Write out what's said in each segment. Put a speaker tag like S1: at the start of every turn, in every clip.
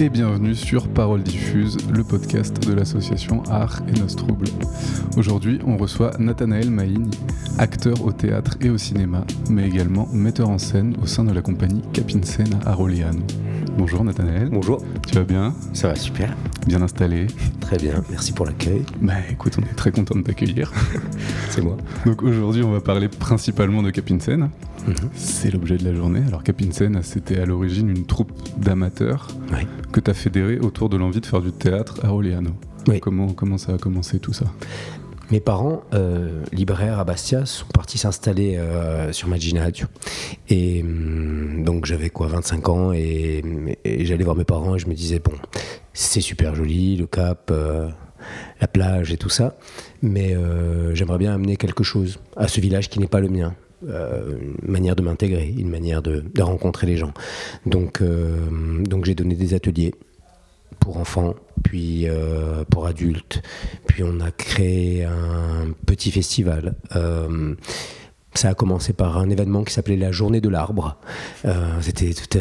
S1: et bienvenue sur Parole Diffuse, le podcast de l'association Art et Nos Troubles. Aujourd'hui, on reçoit Nathanaël Maïni, acteur au théâtre et au cinéma, mais également metteur en scène au sein de la compagnie Capinsen à Roleano. Bonjour Nathanaël.
S2: Bonjour.
S1: Tu vas bien?
S2: Ça va super.
S1: Bien installé
S2: Très bien, merci pour l'accueil.
S1: Bah écoute, on est très content de t'accueillir.
S2: C'est moi.
S1: Donc aujourd'hui, on va parler principalement de Capinsen.
S2: Mhm.
S1: C'est l'objet de la journée. Alors Capinsen, c'était à l'origine une troupe d'amateurs
S2: Oui.
S1: que tu as fédérée autour de l'envie de faire du théâtre à Roleano.
S2: Oui.
S1: Comment, comment ça a commencé tout ça?
S2: Mes parents, euh, libraires à Bastia, sont partis s'installer euh, sur Maginadio. Et hum, donc j'avais quoi, 25 ans, et, j'allais voir mes parents et je me disais, bon, c'est super joli, le cap, euh, la plage et tout ça, mais euh, j'aimerais bien amener quelque chose à ce village qui n'est pas le mien. Euh, une manière de m'intégrer, une manière de, de rencontrer les gens. Donc, donc j'ai donné des ateliers pour enfants, puis euh, pour adultes. Puis on a créé un petit festival. Euh, ça a commencé par un événement qui s'appelait la Journée de l'arbre. Euh, C'était tout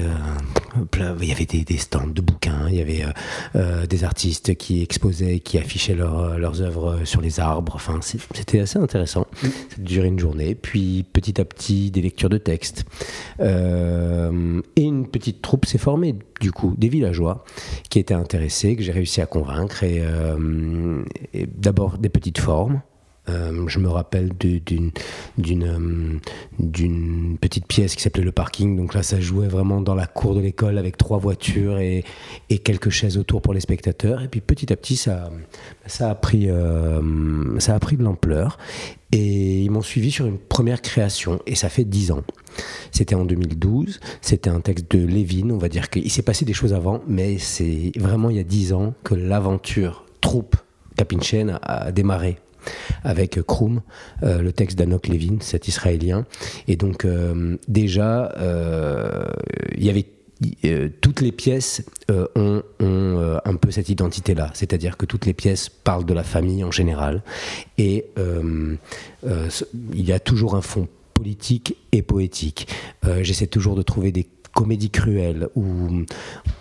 S2: Il y avait des, des stands de bouquins, il y avait euh, euh, des artistes qui exposaient, qui affichaient leurs- leurs œuvres sur les arbres. Enfin, c'était assez intéressant. Ça a duré une journée. Puis petit à petit, des lectures de textes. Et une petite troupe s'est formée, du coup, des villageois qui étaient intéressés, que j'ai réussi à convaincre. Et, et d'abord des petites formes. Euh, je me rappelle euh, d'une petite pièce qui s'appelait le parking. Donc là, ça jouait vraiment dans la cour de l'école avec trois voitures et, quelques chaises autour pour les spectateurs. Et puis petit à petit, ça ça a pris euh, ça a pris de l'ampleur. Et ils m'ont suivi sur une première création. Et ça fait dix ans. C'était en 2012. C'était un texte de Lévin. On va dire qu'il s'est passé des choses avant, mais c'est vraiment il y a dix ans que l'aventure troupe Capinchen a démarré avec Kroum, euh, le texte d'Anok Levin, cet Israélien. Et donc euh, déjà, euh, il y avait toutes les pièces ont, un peu cette identité-là, c'est-à-dire que toutes les pièces parlent de la famille en général, et il y a toujours un fond politique et poétique. J'essaie toujours de trouver des comédies cruelles où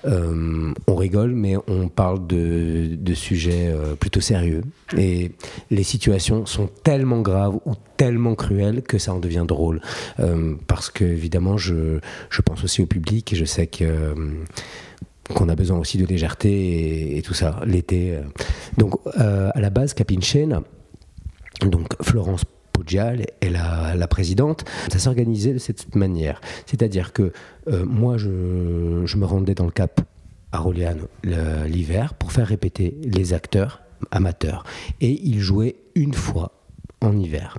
S2: euh, on rigole, mais on parle de, de sujets euh, plutôt sérieux. Et les situations sont tellement graves ou tellement cruelles que ça en devient drôle. Euh, parce que, évidemment, je, je pense aussi au public et je sais que. qu'on a besoin aussi de légèreté et, tout ça l'été. Donc à la base, Capinchen, donc Florence Est la, présidente. Ça s'organisait de cette manière. C'est-à-dire que euh, moi, je, me rendais dans le Cap à Roleano le- l'hiver pour faire répéter les acteurs amateurs. Et ils jouaient une fois en hiver.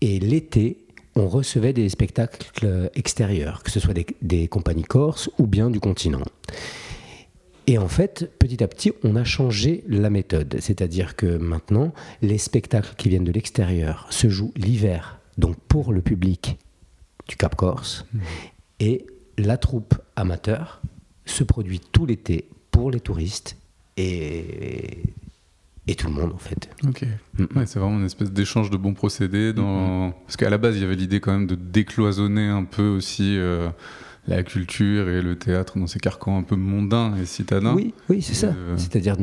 S2: Et l'été, on recevait des spectacles extérieurs, que ce soit des, des compagnies corses ou bien du continent. Et en fait, petit à petit, on a changé la méthode. C'est-à-dire que maintenant, les spectacles qui viennent de l'extérieur se jouent l'hiver, donc pour le public du Cap Corse. Et la troupe amateur se produit tout l'été pour les touristes et, et tout le monde, en fait.
S1: Ok.
S2: Mm.
S1: Ouais, c'est vraiment une espèce d'échange de bons procédés. Dans... Parce qu'à la base, il y avait l'idée quand même de décloisonner un peu aussi euh, la culture et le théâtre dans ces carcans un peu mondains et citadins.
S2: Oui, oui, c'est ça.
S1: Euh,
S2: C'est-à-dire,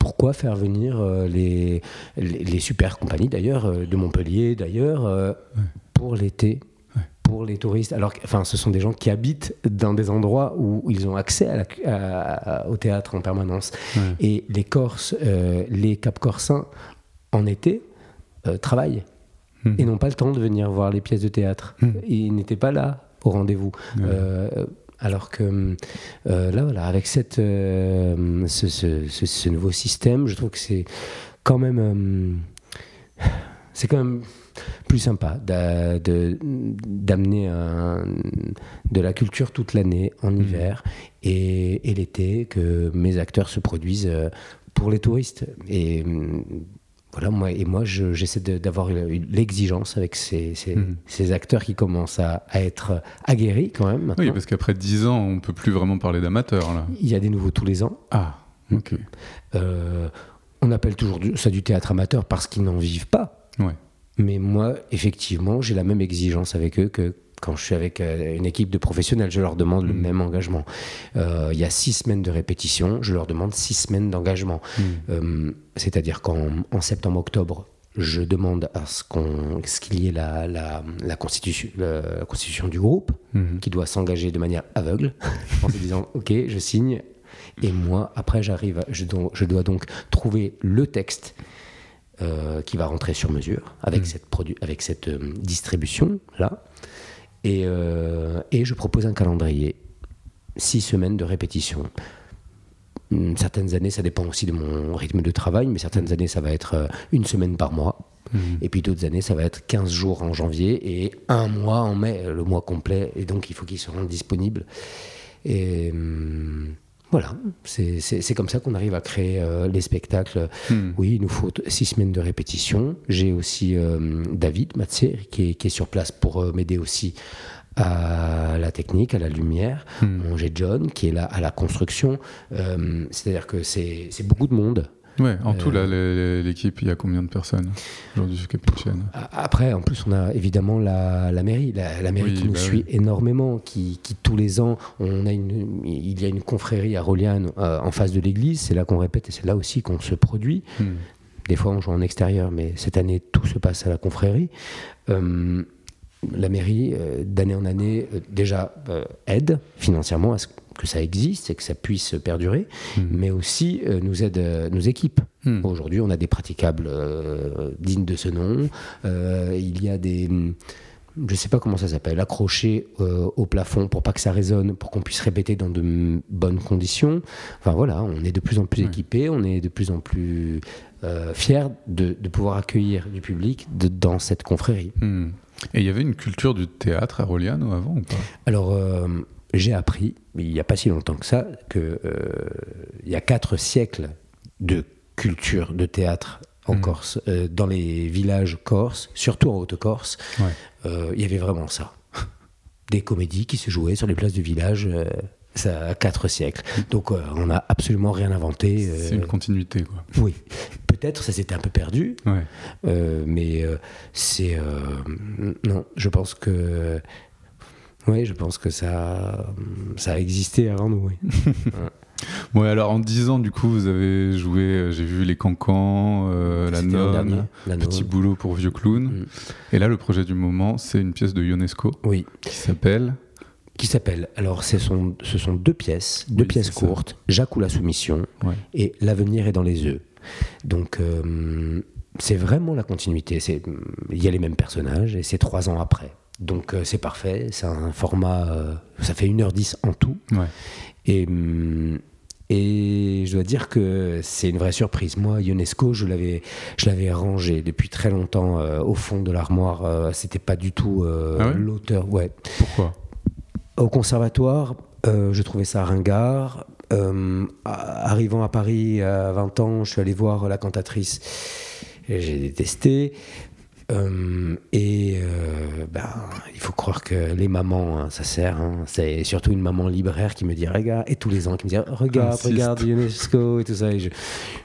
S2: pourquoi faire venir euh, les, les, les super compagnies, d'ailleurs, euh, de Montpellier, d'ailleurs,
S1: Ouais.
S2: pour l'été pour les touristes? Alors, enfin, ce sont des gens qui habitent dans des endroits où ils ont accès à la- à- à- au théâtre en permanence.
S1: Ouais.
S2: Et les Corses, euh, les Cap-Corsins, en été, euh, travaillent
S1: Mhm.
S2: et n'ont pas le temps de venir voir les pièces de théâtre.
S1: Mhm.
S2: Ils n'étaient pas là au rendez-vous.
S1: Ouais.
S2: Euh, alors que euh, là, voilà, avec cette, euh, ce, ce- ce- ce nouveau système, je trouve que c'est quand même, c'est quand même plus sympa d'amener de la culture toute l'année en
S1: Mhm.
S2: hiver et, et l'été que mes acteurs se produisent pour les touristes. Et voilà, moi, et moi, je- j'essaie d'avoir l'exigence avec ces, ces- ces acteurs qui commencent à, à être aguerris quand même. Maintenant.
S1: Oui, parce qu'après 10 ans, on peut plus vraiment parler d'amateurs là.
S2: Il y a des nouveaux tous les ans.
S1: Ah, ok.
S2: Euh, on appelle toujours ça du théâtre amateur parce qu'ils n'en vivent pas.
S1: Ouais.
S2: Mais moi, effectivement, j'ai la même exigence avec eux que quand je suis avec une équipe de professionnels, je leur demande le
S1: Mm.
S2: même engagement. Euh, Il y a six semaines de répétition, je leur demande six semaines d'engagement.
S1: Mm.
S2: Euh, C'est-à-dire qu'en en septembre-octobre, je demande à ce qu'on- ce qu'il y ait la, la, la constitution, la constitution du groupe
S1: Mhm.
S2: qui doit s'engager de manière aveugle en se disant ok je signe et moi après j'arrive je, dois- je dois donc trouver le texte euh, qui va rentrer sur mesure avec
S1: Mm.
S2: cette, produ- avec cette euh, distribution là et, euh, et je propose un calendrier six semaines de répétition Hum, certaines années ça dépend aussi de mon rythme de travail mais certaines années ça va être euh, une semaine par mois
S1: Mhm.
S2: et puis d'autres années, ça va être 15 jours en janvier et un mois en mai, le mois complet. Et donc, il faut qu'ils se rendent disponibles. Et hum, voilà, c'est comme ça qu'on arrive à créer euh, les spectacles.
S1: Mhm.
S2: Oui, il nous faut six semaines de répétition. J'ai aussi euh, David Mathieu qui est, qui est sur place pour euh, m'aider aussi à la technique, à la lumière. J'ai John qui est là à la construction. C'est-à-dire que c'est beaucoup de monde.
S1: Ouais, en
S2: Euh,
S1: tout, là, les- l'équipe, il y a combien de personnes aujourd'hui Capucine
S2: A- Après, en plus, on a évidemment la, la mairie, la, la mairie
S1: Oui,
S2: qui nous
S1: bah
S2: suit énormément, qui, qui, tous les ans, on a une, il y a une confrérie à Roliane euh, en face de l'église, c'est là qu'on répète et c'est là aussi qu'on se produit.
S1: Mhm.
S2: Des fois, on joue en extérieur, mais cette année, tout se passe à la confrérie. Euh, la mairie, euh, d'année en année, euh, déjà euh, aide financièrement à ce que ça existe et que ça puisse perdurer,
S1: Mhm.
S2: mais aussi euh, nous aide, euh, nous équipe.
S1: Mhm.
S2: Aujourd'hui, on a des praticables euh, dignes de ce nom. Il y a des, je sais pas comment ça s'appelle, accrochés euh, au plafond pour pas que ça résonne, pour qu'on puisse répéter dans de bonnes conditions. Enfin voilà, on est de plus en plus
S1: Ouais.
S2: équipés, on est de plus en plus euh, fiers de, de pouvoir accueillir du public de- dans cette confrérie.
S1: Mhm. Et il y avait une culture du théâtre à Roliano avant ou pas?
S2: Alors, euh, j'ai appris, il n'y a pas si longtemps que ça, qu'il y a quatre siècles de culture de théâtre en
S1: Mhm.
S2: Corse, euh, dans les villages corses, surtout en Haute-Corse,
S1: Ouais.
S2: euh, il y avait vraiment ça. Des comédies qui se jouaient sur les places du village, euh, ça a quatre siècles. Donc, euh, on n'a absolument rien inventé. euh,
S1: C'est une continuité, quoi.
S2: oui. Peut-être ça s'était un peu perdu,
S1: Ouais.
S2: euh, mais euh, c'est euh, non, je pense que oui, je pense que ça ça a existé avant nous. Oui.
S1: Ouais, alors en 10 ans, du coup, vous avez joué, euh, j'ai vu Les Cancans, euh, La Nonne, Petit. Boulot pour Vieux Clown.
S2: Mm.
S1: Et là, le projet du moment, c'est une pièce de Ionesco
S2: Oui,
S1: qui s'appelle.
S2: qui s'appelle. Alors, ce sont ce sont deux pièces, deux
S1: Oui,
S2: pièces
S1: ça.
S2: courtes. Jacques ou la soumission
S1: Ouais.
S2: et l'avenir est dans les œufs. Donc euh, c'est vraiment la continuité. C'est il y a les mêmes personnages et c'est trois ans après. Donc euh, c'est parfait. C'est un format. euh, ça fait 1h10 en tout.
S1: Ouais.
S2: Et, hum, et je dois dire que c'est une vraie surprise. Moi, Ionesco, je l'avais, je l'avais rangé depuis très longtemps euh, au fond de l'armoire. C'était pas du tout
S1: Ah ouais?
S2: l'auteur. Ouais.
S1: Pourquoi?
S2: Au conservatoire, je trouvais ça ringard. Arrivant à Paris à 20 ans, je suis allé voir la cantatrice. et J'ai détesté. Euh, et euh, ben, il faut croire que les mamans, hein, ça sert. hein. C'est surtout une maman libraire qui me dit regarde, et tous les ans qui me dit regarde,
S1: Insiste.
S2: regarde UNESCO et tout ça. Et, je-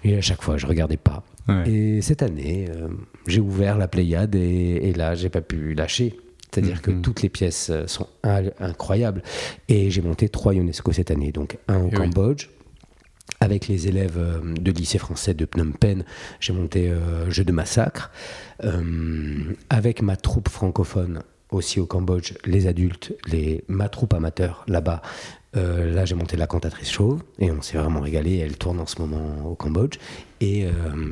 S2: et à chaque fois, je regardais pas.
S1: Ouais.
S2: Et cette année, euh, j'ai ouvert la Pléiade et, et là, j'ai pas pu lâcher. C'est-à-dire que
S1: Mhm.
S2: toutes les pièces sont in- incroyables. Et j'ai monté trois UNESCO cette année. Donc un au
S1: Eh oui.
S2: Avec les élèves euh, de lycée français de Phnom Penh, j'ai monté euh, Jeu de massacre. Euh, avec ma troupe francophone aussi au Cambodge, les adultes, les, ma troupe amateur là-bas, euh, là j'ai monté La Cantatrice Chauve et on s'est vraiment régalé. Elle tourne en ce moment au Cambodge. Et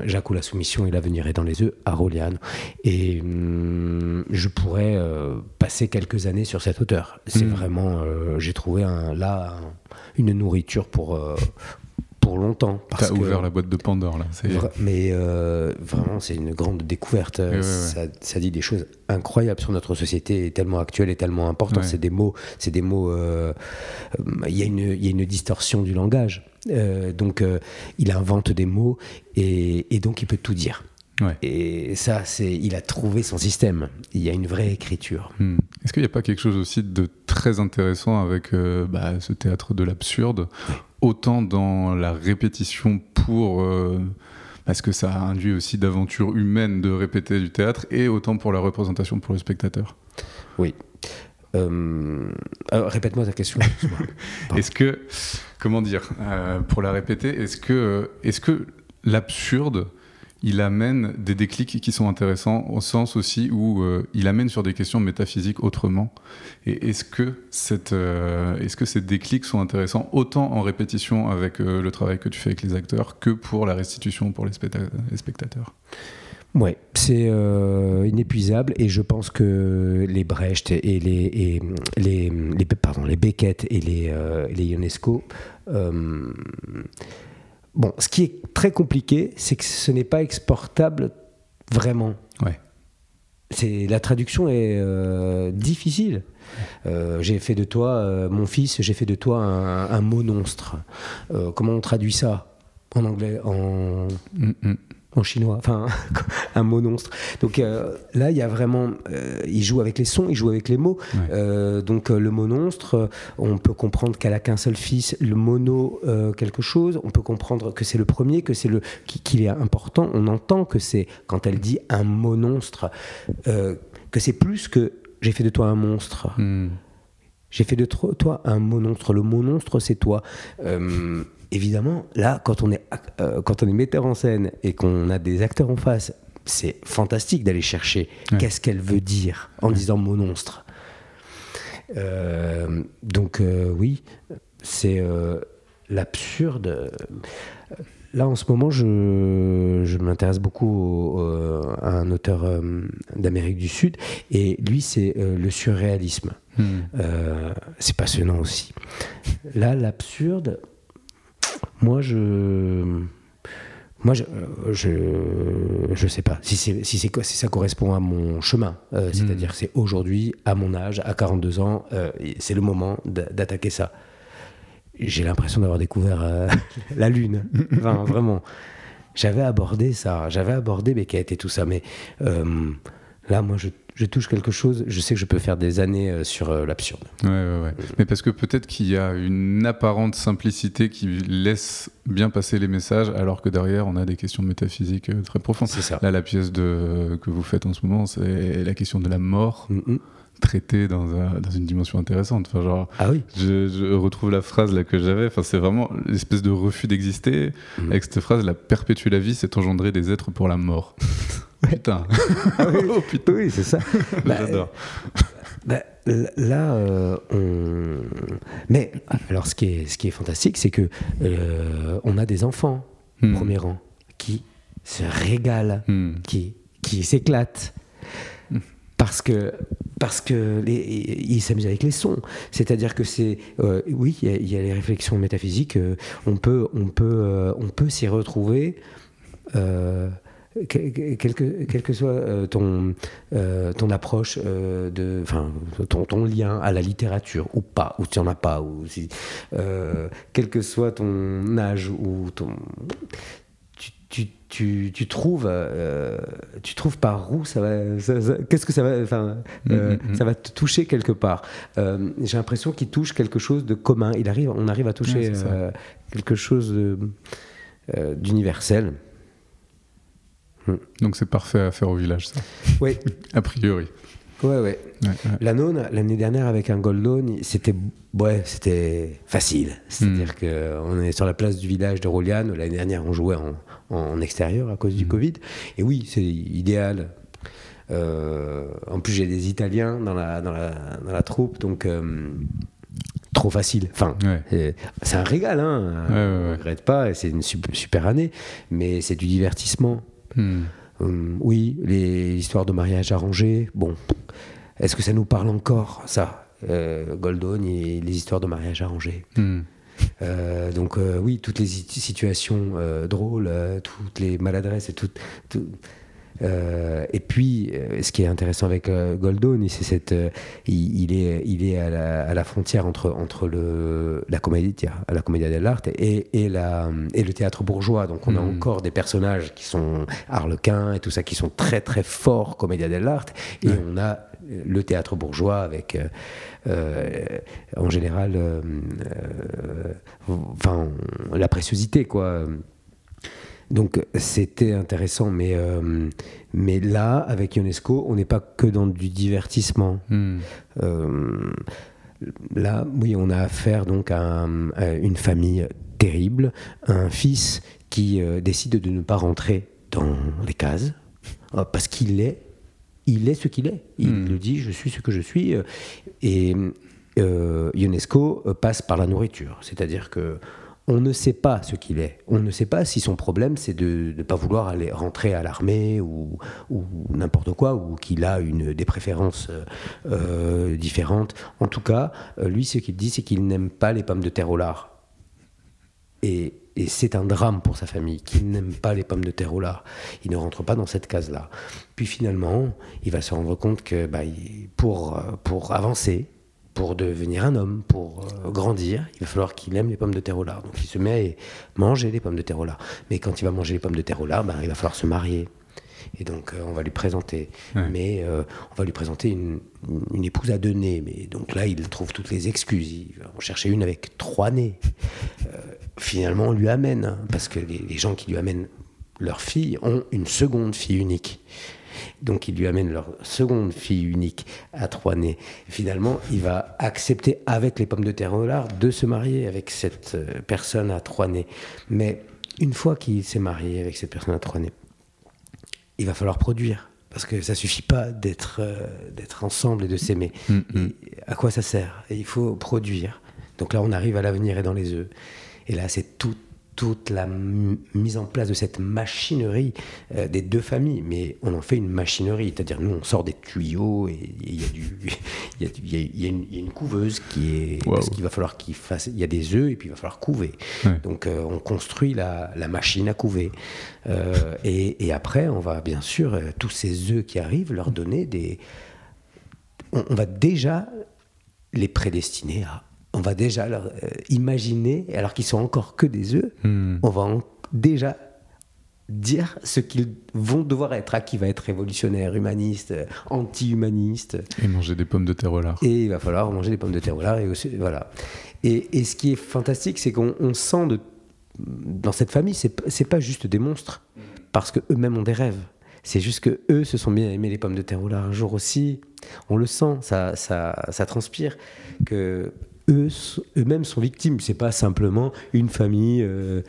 S2: Jacques ou la soumission et l'avenir est dans les œufs à Roliane. Et hum, je pourrais passer quelques années sur cette hauteur. C'est
S1: Mm.
S2: vraiment, j'ai trouvé un, là un- une nourriture pour, pour longtemps.
S1: T'as ouvert la boîte de Pandore, là.
S2: Vra- mais euh, vraiment, c'est une grande découverte.
S1: ouais, ouais.
S2: Ça, ça dit des choses incroyables sur notre société, tellement actuelle et tellement importante. C'est des mots, c'est des mots. euh, euh, Il y a une, il y a une distorsion du langage. Euh, donc, il invente des mots et, et donc il peut tout dire.
S1: Ouais.
S2: Et ça, c'est, il a trouvé son système. Il y a une vraie écriture.
S1: Hmm. Est-ce qu'il n'y a pas quelque chose aussi de très intéressant avec euh, bah, ce théâtre de l'absurde, autant dans la répétition pour... euh, parce que ça induit aussi d'aventures humaines de répéter du théâtre, et autant pour la représentation pour le spectateur
S2: Oui. Répète-moi ta question.
S1: est-ce que, comment dire, pour la répéter, est-ce que, est-ce que l'absurde il amène des déclics qui sont intéressants au sens aussi où euh, il amène sur des questions métaphysiques autrement. Et est-ce que, cette, euh, est-ce que ces déclics sont intéressants autant en répétition avec euh, le travail que tu fais avec les acteurs que pour la restitution pour les, spectateurs?
S2: Ouais, c'est inépuisable et je pense que les Brecht et les, les, les, pardon, les Beckett et les, les Ionesco Bon, ce qui est très compliqué, c'est que ce n'est pas exportable vraiment.
S1: Ouais.
S2: C'est la traduction est euh, difficile. Euh, j'ai fait de toi, euh, mon fils, j'ai fait de toi un, un monstre. comment on traduit ça? En anglais En mm, mm en chinois, enfin un mot monstre. Donc euh, là, il y a vraiment, euh, il joue avec les sons, il joue avec les mots. Euh, donc le mot monstre, on peut comprendre qu'elle a qu'un seul fils, le mono quelque chose. On peut comprendre que c'est le premier, que c'est le qu'il est important. On entend que c'est quand elle dit un mot monstre, que c'est plus que j'ai fait de toi un monstre. Hmm. J'ai fait de toi un monstre. Le mot monstre, c'est toi évidemment, là, quand on est, euh, quand on est metteur en scène et qu'on a des acteurs en face, c'est fantastique d'aller chercher qu'est-ce qu'elle veut dire en disant monstre. Euh, donc euh, oui, c'est l'absurde. Là, en ce moment, je, je m'intéresse beaucoup à un auteur d'Amérique du Sud, et lui, c'est le surréalisme. Hmm. c'est passionnant aussi. Là, l'absurde, moi, je. Moi, je, je, je sais pas si, c'est, si, c'est, si ça correspond à mon chemin. Euh, c'est-à-dire, hmm. c'est aujourd'hui, à mon âge, à 42 ans, euh, c'est le moment d'attaquer ça. J'ai l'impression d'avoir découvert euh, la Lune. Enfin, vraiment. J'avais abordé ça, j'avais abordé Beckett et tout ça, mais là, moi, je je touche quelque chose, je sais que je peux faire des années euh, sur euh, l'absurde.
S1: Ouais, ouais, ouais. Mais parce que peut-être qu'il y a une apparente simplicité qui laisse bien passer les messages, alors que derrière, on a des questions métaphysiques euh, très profondes.
S2: C'est ça.
S1: Là, la pièce de, que vous faites en ce moment, c'est la question de la mort. traitée dans, dans, une dimension intéressante. Enfin, genre,
S2: ah oui.
S1: Je, retrouve la phrase là que j'avais. Enfin, c'est vraiment l'espèce de refus d'exister. Mm. Avec cette phrase, la perpétuer la vie, c'est engendrer des êtres pour la mort. Putain.
S2: Ah oui, oh, putain. oui c'est ça. Bah, J'adore. Bah, là, euh, on... mais alors ce qui est, ce qui est fantastique, c'est que euh, on a des enfants, hmm. premier rang, qui se régalent, hmm. qui, qui s'éclatent. Parce que, parce que les, ils s'amusent avec les sons. C'est-à-dire que c'est, euh, oui, il y, a les réflexions métaphysiques. on peut, on peut, on peut s'y retrouver quel que, quel que, soit euh, ton, euh, ton approche, euh, de, ton, ton, lien à la littérature, ou pas, ou tu n'en as pas, ou si, quel que soit ton âge, ou ton. Tu, tu, tu, tu trouves, tu trouves par où ça va. Qu'est-ce que ça va. Enfin, mm, mm, mm. ça va te toucher quelque part. J'ai l'impression qu'il touche quelque chose de commun. Il arrive, on arrive à toucher quelque chose d'universel.
S1: Hmm. Donc c'est parfait à faire au village, ça.
S2: Oui.
S1: a priori.
S2: Ouais, ouais. La nône, l'année dernière, avec un Goldone, c'était ouais, c'était facile. C'est-à-dire hmm. qu'on est sur la place du village de Roliane. L'année dernière, on jouait en, extérieur à cause du hmm. Covid. Et oui, c'est idéal. Euh, en plus, j'ai des Italiens dans la, dans la, dans la troupe, donc euh, trop facile. Enfin, c'est un régal, hein. ne regrette pas, c'est une super, super année, mais c'est du divertissement. Hmm. Hum, oui, les histoires de mariage arrangé, bon, est-ce que ça nous parle encore, ça euh, Goldon et les histoires de mariage arrangé hmm. euh, donc euh, oui, toutes les situations euh, drôles, toutes les maladresses et tout, euh, et puis, euh, ce qui est intéressant avec euh, Goldone, c'est cette, il, est, il est à la, à la, frontière entre, entre le, la comédie, la comédie dell'arte et, et, la, et le théâtre bourgeois. Donc, on a hmm. encore des personnages qui sont harlequins et tout ça, qui sont très très forts comédie dell'arte, et on a le théâtre bourgeois avec, en général, enfin, la préciosité, quoi. Donc c'était intéressant, mais, euh, mais là, avec UNESCO, on n'est pas que dans du divertissement.
S1: Hmm.
S2: Euh, là, oui, on a affaire donc à, un- à une famille terrible, un fils qui euh, décide de ne pas rentrer dans les cases parce qu'il est, il est ce qu'il est. Il
S1: Hmm.
S2: le dit, je suis ce que je suis. Et euh, UNESCO passe par la nourriture, c'est-à-dire que on ne sait pas ce qu'il est. On ne sait pas si son problème c'est de ne pas vouloir aller rentrer à l'armée ou, n'importe quoi, ou qu'il a une, des préférences euh, différentes. En tout cas, euh, lui, ce qu'il dit, c'est qu'il n'aime pas les pommes de terre au lard. Et, c'est un drame pour sa famille, qu'il n'aime pas les pommes de terre au lard. Il ne rentre pas dans cette case-là. Puis finalement, il va se rendre compte que bah, pour, euh, pour avancer, pour devenir un homme, pour euh, grandir, il va falloir qu'il aime les pommes de terre au lard. Donc il se met à manger les pommes de terre au lard. Mais quand il va manger les pommes de terre au lard, bah, il va falloir se marier. Et donc euh, on va lui présenter.
S1: Ouais.
S2: Mais euh, on va lui présenter une, une épouse à deux nez. Mais donc là, il trouve toutes les excuses. Il va en chercher une avec trois nez. Finalement, on lui amène, hein, parce que les, les gens qui lui amènent leur fille ont une seconde fille unique. Donc ils lui amènent leur seconde fille unique à trois nez. Finalement, il va accepter avec les pommes de terre au lard de se marier avec cette euh, personne à trois nez. Mais une fois qu'il s'est marié avec cette personne à trois nez, il va falloir produire. Parce que ça suffit pas d'être euh, d'être ensemble et de s'aimer.
S1: Mm, mm.
S2: À quoi ça sert? Et Il faut produire. Donc là, on arrive à l'avenir et dans les œufs. Et là, c'est tout- toute la mise en place de cette machinerie euh, des deux familles. Mais on en fait une machinerie. C'est-à-dire, nous, on sort des tuyaux et il y a, y y y une, couveuse qui est.
S1: Wow.
S2: Parce qu'il va falloir qu'il fasse. Il y a des œufs et puis il va falloir couver.
S1: Ouais.
S2: Donc euh, on construit la, la machine à couver. Euh, et, et après, on va bien sûr, tous ces œufs qui arrivent, leur donner des... On, on va déjà les prédestiner à... On va déjà leur euh, imaginer, alors qu'ils sont encore que des œufs,
S1: Hmm.
S2: on va en- déjà dire ce qu'ils vont devoir être, à qui va être révolutionnaire, humaniste, euh, anti-humaniste.
S1: Et manger des pommes de terre au lard.
S2: Et il va falloir manger des pommes de terre au lard. Et aussi, voilà. Et, et ce qui est fantastique, c'est qu'on on sent de, dans cette famille, c'est pas juste des monstres, parce que eux-mêmes ont des rêves. C'est juste que eux se sont bien aimés les pommes de terre au lard un jour aussi. On le sent, ça, ça, ça transpire que eux, eux-mêmes sont victimes. C'est pas simplement une famille. euh,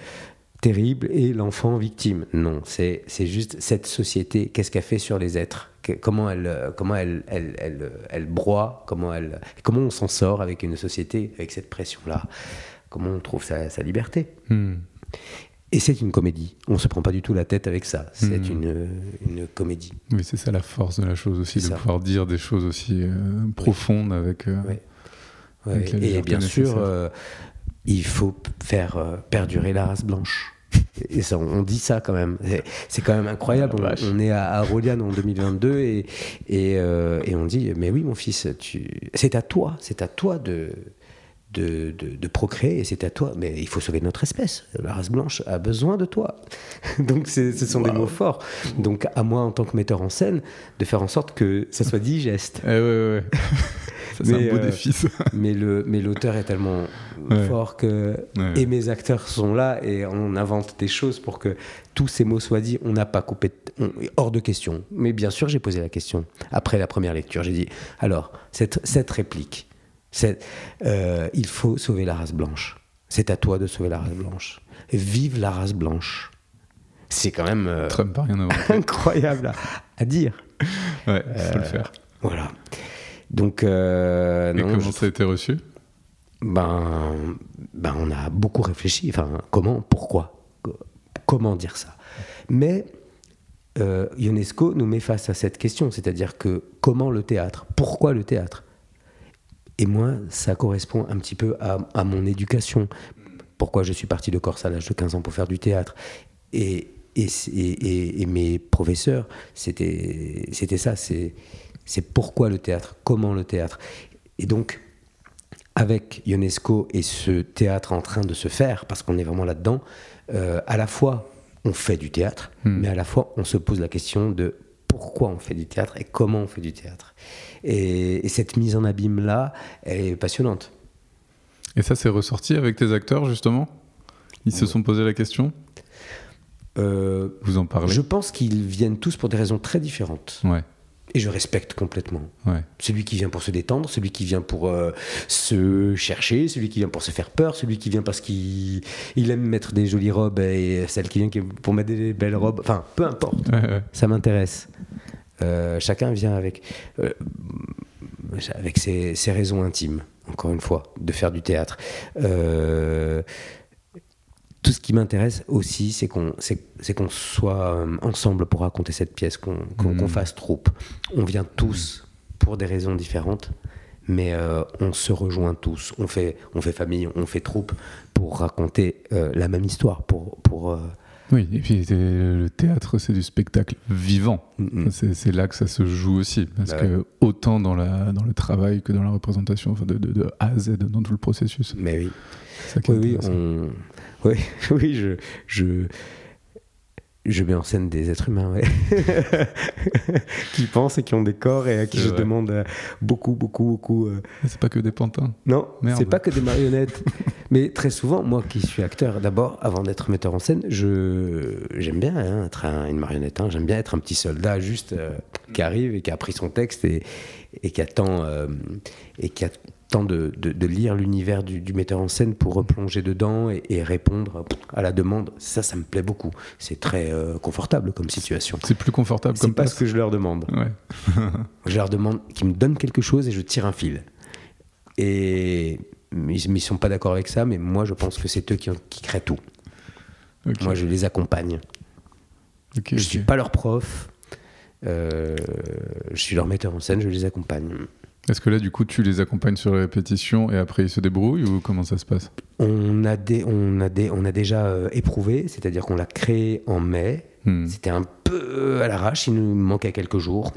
S2: terrible et l'enfant victime. Non, c'est c'est juste cette société, qu'est-ce qu'elle fait sur les êtres? Que- Comment elle, euh, comment elle, elle, elle, euh, elle broie? Comment, elle, comment on s'en sort avec une société, avec cette pression-là? Comment on trouve sa, sa liberté?
S1: Hmm.
S2: Et c'est une comédie. On se prend pas du tout la tête avec ça. C'est
S1: Mhm.
S2: une, une comédie.
S1: Oui, c'est ça la force de la chose aussi, de
S2: ça.
S1: pouvoir dire des choses aussi euh, profondes avec. euh,
S2: Oui. Ouais, et bien sûr, euh, il faut faire euh, perdurer la race blanche. Et ça, on dit ça quand même. C'est- quand même incroyable. On, est à, à Roliane en 2022 et, et, euh, et on dit Mais oui, mon fils, tu... c'est à toi, c'est à toi de, de, de, de procréer et c'est à toi. Mais il faut sauver notre espèce. La race blanche a besoin de toi. Donc ce sont des mots forts. Donc à moi, en tant que metteur en scène, de faire en sorte que ça soit digeste.
S1: Eh ouais, ouais, c'est un beau
S2: euh,
S1: défi, ça.
S2: mais le mais l'auteur est tellement
S1: Ouais.
S2: fort que
S1: Ouais.
S2: et mes acteurs sont là et on invente des choses pour que tous ces mots soient dits. On n'a pas coupé on- hors de question. Mais bien sûr j'ai posé la question. Après la première lecture j'ai dit alors cette cette réplique euh, il faut sauver la race blanche. C'est à toi de sauver la race blanche. Vive la race blanche. C'est quand même euh,
S1: Trump rien
S2: incroyable à, à dire.
S1: Ouais, faut le faire.
S2: voilà donc euh,
S1: Et
S2: non,
S1: comment
S2: je
S1: ça a été reçu?
S2: Ben, ben, on a beaucoup réfléchi. Enfin, comment, pourquoi, Co- comment dire ça? Mais euh, UNESCO nous met face à cette question, c'est-à-dire que comment le théâtre, pourquoi le théâtre? Et moi, ça correspond un petit peu à, à mon éducation. Pourquoi je suis parti de Corse à l'âge de 15 ans pour faire du théâtre? Et, et, et- et mes professeurs, c'était c'était ça, c'est c'est pourquoi le théâtre, comment le théâtre. Et donc, avec UNESCO et ce théâtre en train de se faire, parce qu'on est vraiment là-dedans, euh, à la fois on fait du théâtre,
S1: Hmm.
S2: mais à la fois on se pose la question de pourquoi on fait du théâtre et comment on fait du théâtre. Et, et cette mise en abîme-là, elle est passionnante.
S1: Et ça, c'est ressorti avec tes acteurs, justement? Ils se sont posé la question?
S2: Euh,
S1: Vous en parlez?
S2: Je pense qu'ils viennent tous pour des raisons très différentes.
S1: Ouais.
S2: Et je respecte complètement.
S1: Ouais.
S2: Celui qui vient pour se détendre, celui qui vient pour euh, se chercher, celui qui vient pour se faire peur, celui qui vient parce qu'il il aime mettre des jolies robes et celle qui vient pour mettre des belles robes. Enfin, peu importe.
S1: Ouais, ouais.
S2: Ça m'intéresse. Euh, chacun vient avec, euh, avec ses, ses raisons intimes, encore une fois, de faire du théâtre. Tout ce qui m'intéresse aussi, c'est qu'on c'est, qu'on soit euh, ensemble pour raconter cette pièce, qu'on, qu'on fasse troupe. On vient tous pour des raisons différentes, mais euh, on se rejoint tous. On fait, on fait famille, on fait troupe pour raconter euh, la même histoire, pour, pour, euh,
S1: Oui, et puis le théâtre, c'est du spectacle vivant.
S2: mm,
S1: C'est c'est là que ça se joue aussi. Parce
S2: Bah
S1: que autant dans, la, dans le travail que dans la représentation, enfin de, de, de A à Z, dans tout le processus.
S2: mais oui. Oui, oui, on... oui, oui, je, je, je mets en scène des êtres humains, ouais. qui pensent et qui ont des corps et à qui je
S1: vrai.
S2: demande euh, beaucoup, beaucoup, beaucoup. euh,
S1: C'est pas que des pantins.
S2: Non, c'est pas que des marionnettes. Mais très souvent, moi qui suis acteur, d'abord, avant d'être metteur en scène, je j'aime bien hein, être un- une marionnette. hein. J'aime bien être un petit soldat juste euh, qui arrive et qui a pris son texte et, et qui attend euh, et qui attend de, de- de lire l'univers du, du metteur en scène pour replonger dedans et, et répondre à la demande. Ça, ça me plaît beaucoup. C'est très euh, confortable comme situation.
S1: C'est plus confortable
S2: C'est
S1: comme
S2: pas
S1: place.
S2: ce que je leur demande.
S1: Ouais.
S2: Je leur demande qu'ils me donnent quelque chose et je tire un fil. Et ils ne sont pas d'accord avec ça, mais moi je pense que c'est eux qui, créent tout. Moi je les accompagne. Je
S1: ok.
S2: suis pas leur prof. euh, je suis leur metteur en scène, je les accompagne.
S1: Est-ce que là, du coup, tu les accompagnes sur les répétitions et après ils se débrouillent ou comment ça se passe?
S2: On a, des, on a, des, on a déjà euh, éprouvé, c'est-à-dire qu'on l'a créé en mai.
S1: Hmm.
S2: C'était un peu à l'arrache, il nous manquait quelques jours.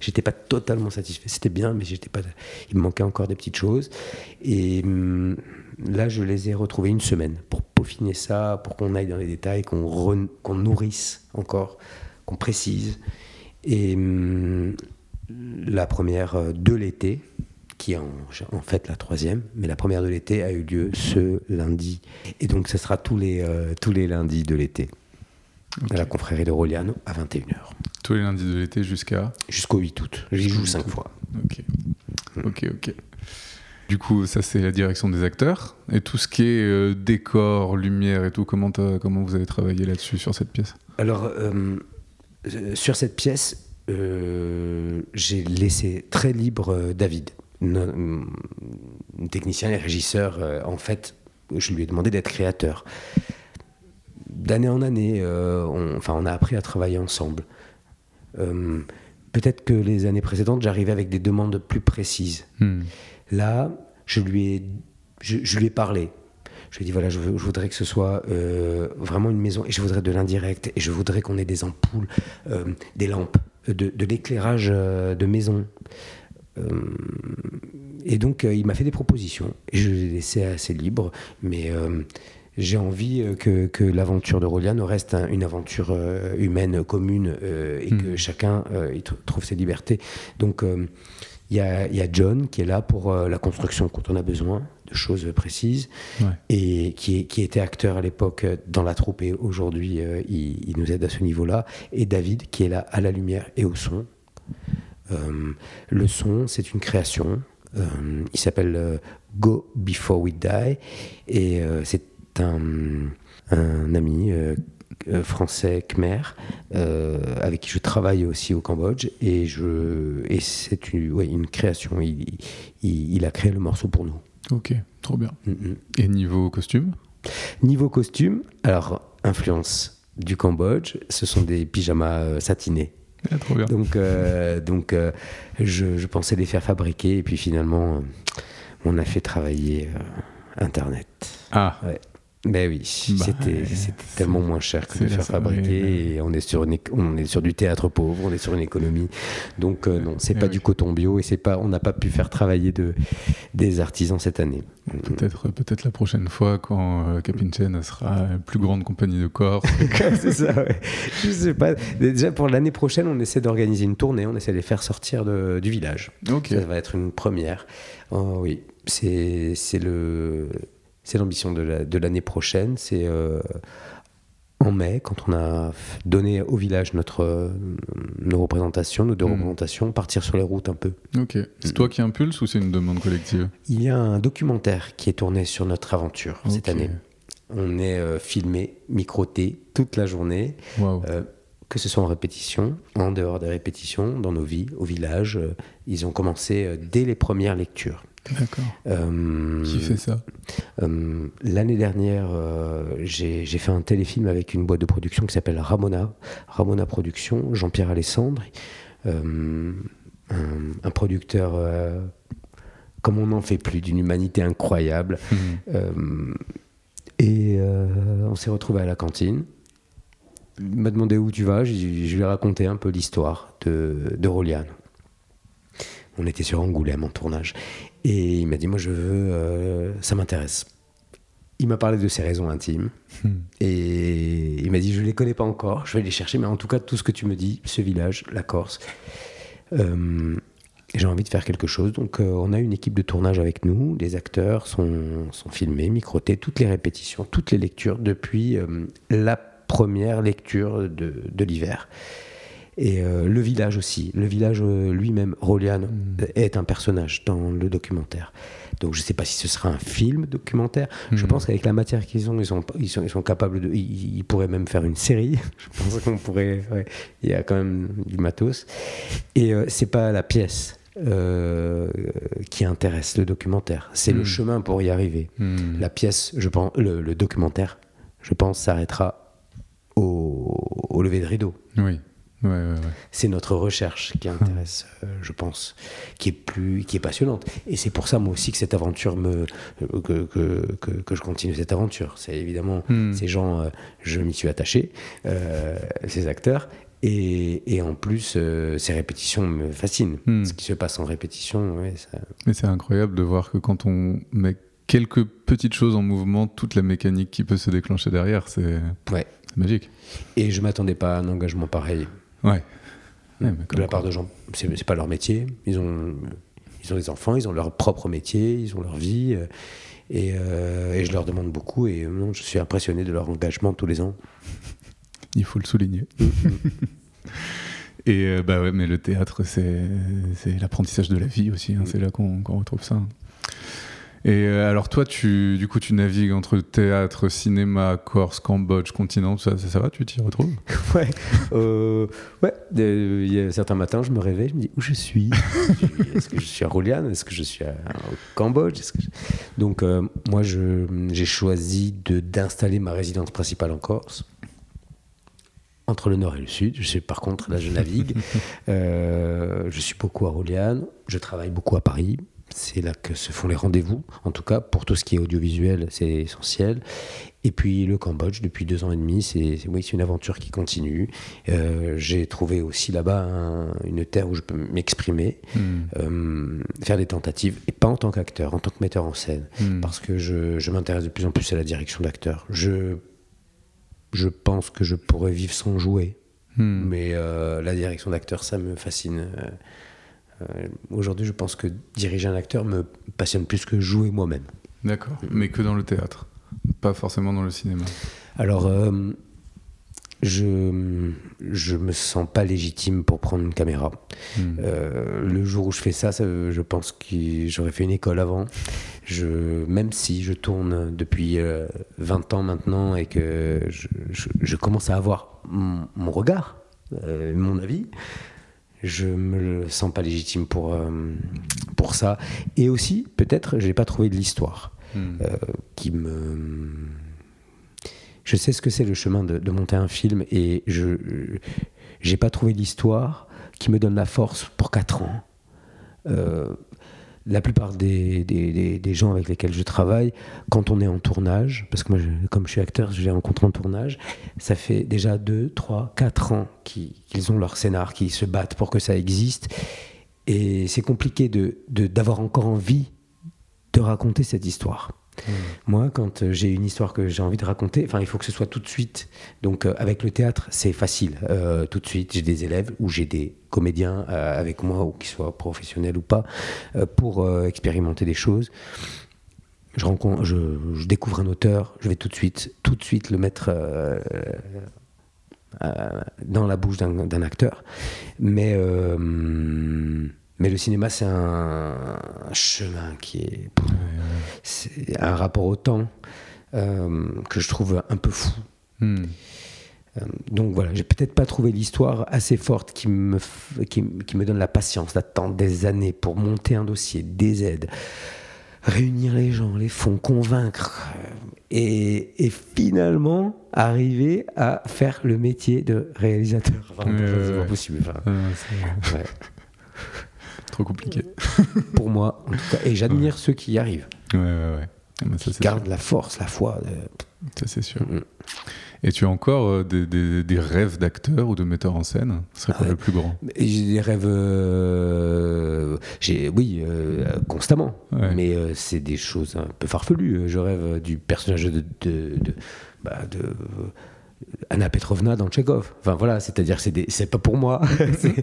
S2: J'étais pas totalement satisfait. C'était bien, mais j'étais pas. Il me manquait encore des petites choses. Et hum, là, je les ai retrouvés une semaine pour peaufiner ça, pour qu'on aille dans les détails, qu'on qu'on nourrisse encore, qu'on précise. Et hum, la première euh, de l'été, qui est en, en fait la troisième, mais la première de l'été a eu lieu ce lundi. Et donc, ce sera tous les, euh, tous les lundis de l'été à la confrérie de Roliano à 21h.
S1: Tous les lundis de l'été jusqu'à.
S2: Jusqu'au 8 août. J'y joue
S1: 8
S2: cinq
S1: août.
S2: fois.
S1: Ok. Ok, ok. Du coup, ça c'est la direction des acteurs. Et tout ce qui est euh, décor, lumière et tout, comment, comment vous avez travaillé là-dessus sur cette pièce?
S2: Alors, euh, sur cette pièce, euh, j'ai laissé très libre euh, David, hum, technicien et régisseur. euh, en fait, je lui ai demandé d'être créateur. D'année en année, euh, on, enfin, on a appris à travailler ensemble. Euh, Peut-être que les années précédentes, j'arrivais avec des demandes plus précises.
S1: Hmm.
S2: Là, je lui ai, je, je lui ai parlé. Je lui ai dit voilà, je, veux- je voudrais que ce soit euh, vraiment une maison et je voudrais de l'indirect et je voudrais qu'on ait des ampoules, euh, des lampes, de, de l'éclairage euh, de maison. Euh, et donc, euh, il m'a fait des propositions et je l'ai laissé assez libre, mais j'ai envie que, que l'aventure de Roliano reste un- une aventure euh, humaine commune euh, et
S1: Mhm.
S2: que chacun euh, y tr- trouve ses libertés. Donc, il y, a, il y a John qui est là pour la construction quand on a besoin de choses précises
S1: Ouais.
S2: et qui, était acteur à l'époque euh, dans la troupe et aujourd'hui euh, il, il nous aide à ce niveau-là. Et David qui est là à la lumière et au son. Euh, le son, c'est une création. Il s'appelle Go Before We Die et c'est un, un ami français Khmer euh, avec qui je travaille aussi au Cambodge et, je, et c'est une, ouais, une création. Il, il- il a créé le morceau pour nous.
S1: Ok, trop bien.
S2: Mm, mm.
S1: Et niveau costume?
S2: Niveau costume, alors influence du Cambodge, ce sont des pyjamas euh, satinés.
S1: Ah, Trop bien.
S2: Donc, euh, donc euh, je, je pensais les faire fabriquer et puis finalement, on a fait travailler euh, Internet.
S1: Ah,
S2: Ben oui,
S1: Bah,
S2: c'était tellement moins cher que de
S1: la
S2: faire fabriquer et on est sur une on est sur du théâtre pauvre, on est sur une économie. Donc euh, non, c'est
S1: Eh
S2: pas
S1: oui.
S2: du coton bio et c'est pas on n'a pas pu faire travailler de des artisans cette année.
S1: peut-être peut la prochaine fois quand euh, Capin Chen sera une plus grande compagnie de corps.
S2: c'est ça, ouais. Je sais pas. Déjà pour l'année prochaine, on essaie d'organiser une tournée, on essaie de les faire sortir de- du village.
S1: ok.
S2: Ça va être une première. Oh, oui, c'est le c'est l'ambition de la- de l'année prochaine. C'est euh, en mai, quand on a donné au village notre, nos représentations, nos deux
S1: Mhm.
S2: représentations, partir sur les routes un peu.
S1: Ok. C'est toi qui impulse ou c'est une demande collective?
S2: Il y a un documentaire qui est tourné sur notre aventure cette année. On est euh, filmé, microté toute la journée, euh, que ce soit en répétition, en dehors des répétitions, dans nos vies, au village. euh, ils ont commencé euh, dès les premières lectures.
S1: D'accord.
S2: Euh,
S1: Qui fait ça?
S2: Euh, L'année dernière, euh, j'ai fait un téléfilm avec une boîte de production qui s'appelle Ramona, Ramona Productions, Jean-Pierre Alessandre, un, un producteur comme on n'en fait plus, d'une humanité incroyable. Euh, et euh, on s'est retrouvé à la cantine. Il m'a demandé où tu vas. Je, je lui ai raconté un peu l'histoire de, de Roliane. On était sur Angoulême en tournage. Et il m'a dit Moi, je veux. euh, ça m'intéresse. Il m'a parlé de ses raisons intimes.
S1: Mhm.
S2: Et il m'a dit Je ne les connais pas encore. Je vais les chercher. Mais en tout cas, tout ce que tu me dis, ce village, la Corse. euh, j'ai envie de faire quelque chose. Donc, euh, on a une équipe de tournage avec nous. Les acteurs sont, sont filmés, microtés, toutes les répétitions, toutes les lectures depuis la première lecture de, de l'hiver. Et euh, le village aussi. Le village euh, lui-même, Roliane,
S1: Mm.
S2: est un personnage dans le documentaire. Donc, je ne sais pas si ce sera un film documentaire. Je
S1: Mhm.
S2: pense qu'avec la matière qu'ils ont, ils sont, ils sont, ils sont capables de. Ils, ils pourraient même faire une série. Je pense qu'on pourrait. ouais. Il y a quand même du matos. Et euh, c'est pas la pièce euh, qui intéresse le documentaire. C'est le
S1: Mhm.
S2: chemin pour y arriver. La pièce, je pense, le, le documentaire, je pense, s'arrêtera au, au lever de rideau.
S1: Oui. Ouais, ouais, ouais.
S2: C'est notre recherche qui intéresse, euh, je pense, qui est plus, qui est passionnante. Et c'est pour ça, moi aussi, que cette aventure me, euh, que, que, que, que je continue cette aventure. C'est évidemment
S1: Hmm.
S2: ces gens, euh, je m'y suis attaché, euh, ces acteurs. Et, et en plus, ces répétitions me fascinent.
S1: Hmm.
S2: Ce qui se passe en répétition, ouais, ça-
S1: Mais c'est incroyable de voir que quand on met quelques petites choses en mouvement, toute la mécanique qui peut se déclencher derrière, c'est magique.
S2: Et je m'attendais pas à un engagement pareil.
S1: Ouais.
S2: De la part de gens. C'est pas leur métier. Ils ont, ils ont des enfants, ils ont leur propre métier, ils ont leur vie. euh, Et, euh, et je leur demande beaucoup. Et euh, non, je suis impressionné de leur engagement tous les ans.
S1: Il faut le souligner. Et euh, bah ouais, mais le théâtre, c'est c'est l'apprentissage de la vie aussi. hein,
S2: Mm.
S1: C'est là qu'on qu'on retrouve ça. Et euh, alors toi, tu, du coup, tu navigues entre théâtre, cinéma, Corse, Cambodge, continent, ça, ça, ça va Tu t'y retrouves?
S2: Ouais. euh, ouais. Euh, Il y a certains matins, je me réveille, je me dis où je suis? Est-ce que je suis à Roliane Est-ce que je suis à, au Cambodge? Est-ce que je- Donc, euh, moi, j'ai choisi de- d'installer ma résidence principale en Corse. Entre le nord et le sud. Je sais, par contre, là, je navigue. Je suis beaucoup à Roliane. Je travaille beaucoup à Paris. C'est là que se font les rendez-vous. En tout cas, pour tout ce qui est audiovisuel, c'est essentiel. Et puis le Cambodge, depuis deux ans et demi, c'est oui, c'est une aventure qui continue. Euh, J'ai trouvé aussi là-bas un- une terre où je peux m'exprimer,
S1: Hmm.
S2: euh, faire des tentatives, et pas en tant qu'acteur, en tant que metteur en scène,
S1: Hmm.
S2: parce que je, je m'intéresse de plus en plus à la direction d'acteur. Je, je pense que je pourrais vivre sans jouer,
S1: Hmm.
S2: mais euh, la direction d'acteur, ça me fascine. Euh, Aujourd'hui, je pense que diriger un acteur me passionne plus que jouer moi-même.
S1: D'accord. Mais que dans le théâtre, pas forcément dans le cinéma.
S2: Alors, euh, je je me sens pas légitime pour prendre une caméra.
S1: Hmm.
S2: Euh, le jour où je fais ça, ça, je pense que j'aurais fait une école avant. Je, même si je tourne depuis euh, 20 ans maintenant et que je, je- je commence à avoir mon, mon regard, mon avis, je me sens pas légitime pour, euh, pour ça. Et aussi, peut-être, j'ai pas trouvé de l'histoire
S1: Hmm.
S2: euh, qui me. Je sais ce que c'est le chemin de, de monter un film et je j'ai pas trouvé l'histoire qui me donne la force pour 4 ans. Euh, la plupart des, des, gens avec lesquels je travaille, quand on est en tournage, parce que moi, comme je suis acteur, je les rencontre en tournage, ça fait déjà 2, 3, 4 ans qu'ils ont leur scénar, qu'ils se battent pour que ça existe. Et c'est compliqué de- de- d'avoir encore envie de raconter cette histoire. Moi, quand euh, j'ai une histoire que j'ai envie de raconter, enfin, il faut que ce soit tout de suite. Donc, euh, avec le théâtre, c'est facile. Euh, tout de suite, j'ai des élèves ou j'ai des comédiens avec moi, ou qu'ils soient professionnels ou pas, pour expérimenter des choses. je, rencontre, je, découvre un auteur, je vais tout de suite, tout de suite le mettre dans la bouche d'un acteur. Mais, mais le cinéma, c'est un, chemin qui est, c'est un rapport au temps que je trouve un peu fou. Hmm. Euh, donc voilà, j'ai peut-être pas trouvé l'histoire assez forte qui me, qui, me donne la patience d'attendre des années pour monter un dossier, des aides, réunir les gens, les fonds, convaincre euh, et, finalement arriver à faire le métier de réalisateur. c'est pas possible.
S1: Trop compliqué.
S2: pour moi, en tout cas. Et j'admire ceux qui y arrivent.
S1: Ouais, ouais, ouais.
S2: Ah, qui gardent la force, la foi.
S1: Ça, c'est sûr. Et tu as encore euh, des, rêves d'acteur ou de metteur en scène? Ce serait quoi le plus grand?
S2: J'ai des rêves, euh, j'ai, oui, euh, constamment. Mais c'est des choses un peu farfelues. Je rêve du personnage de, de, de, bah, Anna Petrovna dans Tchekhov. Enfin voilà, c'est-à-dire c'est c'est pas pour moi.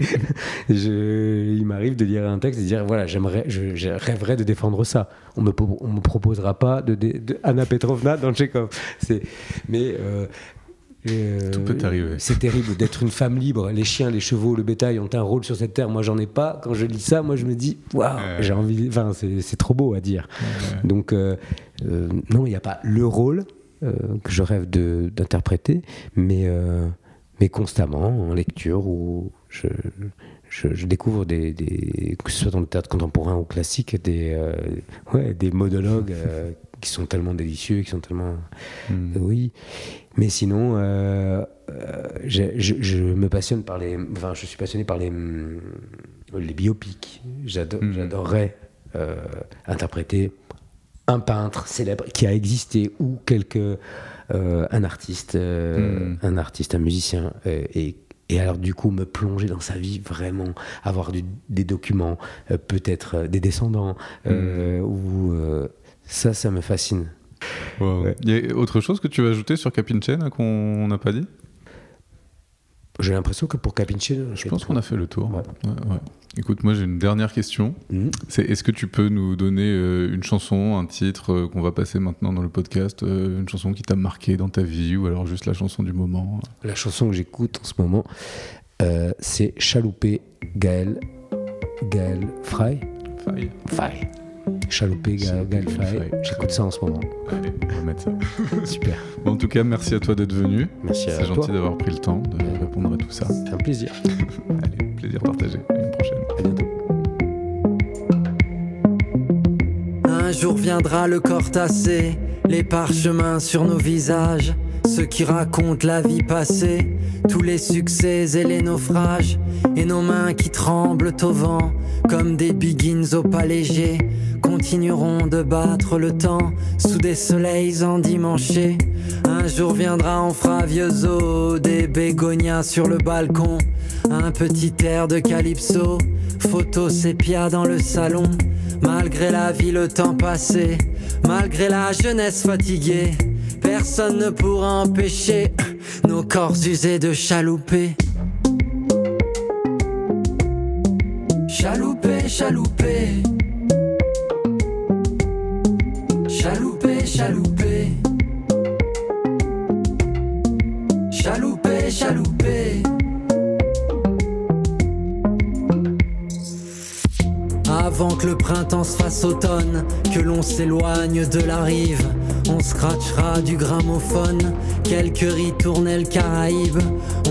S2: je, il m'arrive de lire un texte et de dire voilà, j'aimerais, je, rêverais de défendre ça. On me on me proposera pas de, de, Anna Petrovna dans Tchekhov. C'est mais euh,
S1: euh, Tout peut arriver.
S2: C'est terrible d'être une femme libre. Les chiens, les chevaux, le bétail ont un rôle sur cette terre. Moi, j'en ai pas. Quand je lis ça, moi, je me dis, waouh, j'ai envie. Enfin, c'est trop beau à dire. Donc, euh, non, il n'y a pas le rôle, que je rêve d'interpréter, mais, euh, mais constamment en lecture où je, je, découvre des, des, que ce soit dans le théâtre contemporain ou classique, des, euh, ouais, des monologues qui sont tellement délicieux, qui sont tellement. Hmm. oui. Mais sinon, je, je, me passionne par les. Enfin, je suis passionné par les, les biopics. Hmm. J'adorerais interpréter un peintre célèbre qui a existé ou quelque euh, un artiste, euh, hmm. un artiste, un musicien euh, et et alors du coup me plonger dans sa vie vraiment, avoir des documents, peut-être des descendants, hmm. ou ça, ça me fascine.
S1: Il y a autre chose que tu veux ajouter sur Capinchen qu'on n'a pas dit?
S2: J'ai l'impression que pour Capinchen,
S1: je pense qu'on a fait le tour. Ouais. Écoute, moi j'ai une dernière question. Mhm. C'est est-ce que tu peux nous donner euh, une chanson, un titre euh, qu'on va passer maintenant dans le podcast, euh, une chanson qui t'a marqué dans ta vie ou alors juste la chanson du moment?
S2: La chanson que j'écoute en ce moment, c'est Chaloupé Gaël Gaël Fry.
S1: Fry.
S2: Fry. Gaël Fry. J'écoute ça en ce moment.
S1: Allez, on va mettre ça.
S2: Super.
S1: en tout cas, merci à toi d'être venu.
S2: Merci à
S1: toi. C'est gentil d'avoir pris le temps de répondre à tout ça.
S2: C'est un plaisir.
S1: Allez, plaisir partagé. À une prochaine.
S3: Un jour viendra le corps tassé, les parchemins sur nos visages, ceux qui racontent la vie passée, tous les succès et les naufrages, et nos mains qui tremblent au vent, comme des biggins au pas léger, continueront de battre le temps sous des soleils endimanchés. Un jour viendra, on fera vieux os, des bégonias sur le balcon, un petit air de calypso, photo sépia dans le salon. Malgré la vie, le temps passé, malgré la jeunesse fatiguée, personne ne pourra empêcher nos corps usés de chalouper. Chalouper, chalouper. Chalouper, chalouper. Chalouper, chalouper. Avant que le printemps se fasse automne, que l'on s'éloigne de la rive, on scratchera du gramophone, quelques ritournelles caraïbes,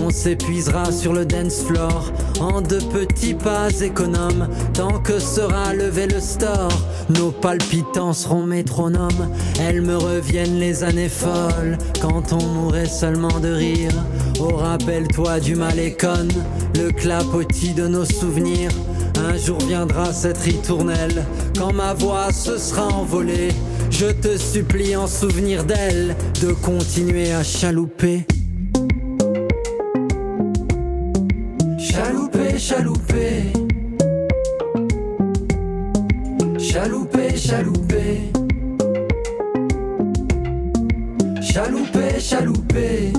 S3: on s'épuisera sur le dance floor, en de petits pas économes, tant que sera levé le store, nos palpitants seront métronomes, elles me reviennent les années folles, quand on mourrait seulement de rire, oh rappelle-toi du malécon, le clapotis de nos souvenirs, un jour viendra cette ritournelle, quand ma voix se sera envolée. Je te supplie en souvenir d'elle de continuer à chalouper. Chalouper, chalouper. Chalouper, chalouper. Chalouper, chalouper.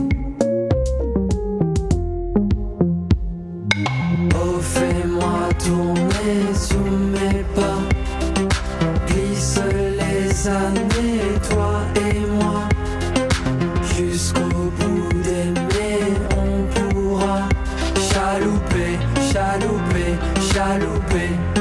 S3: Chalouper.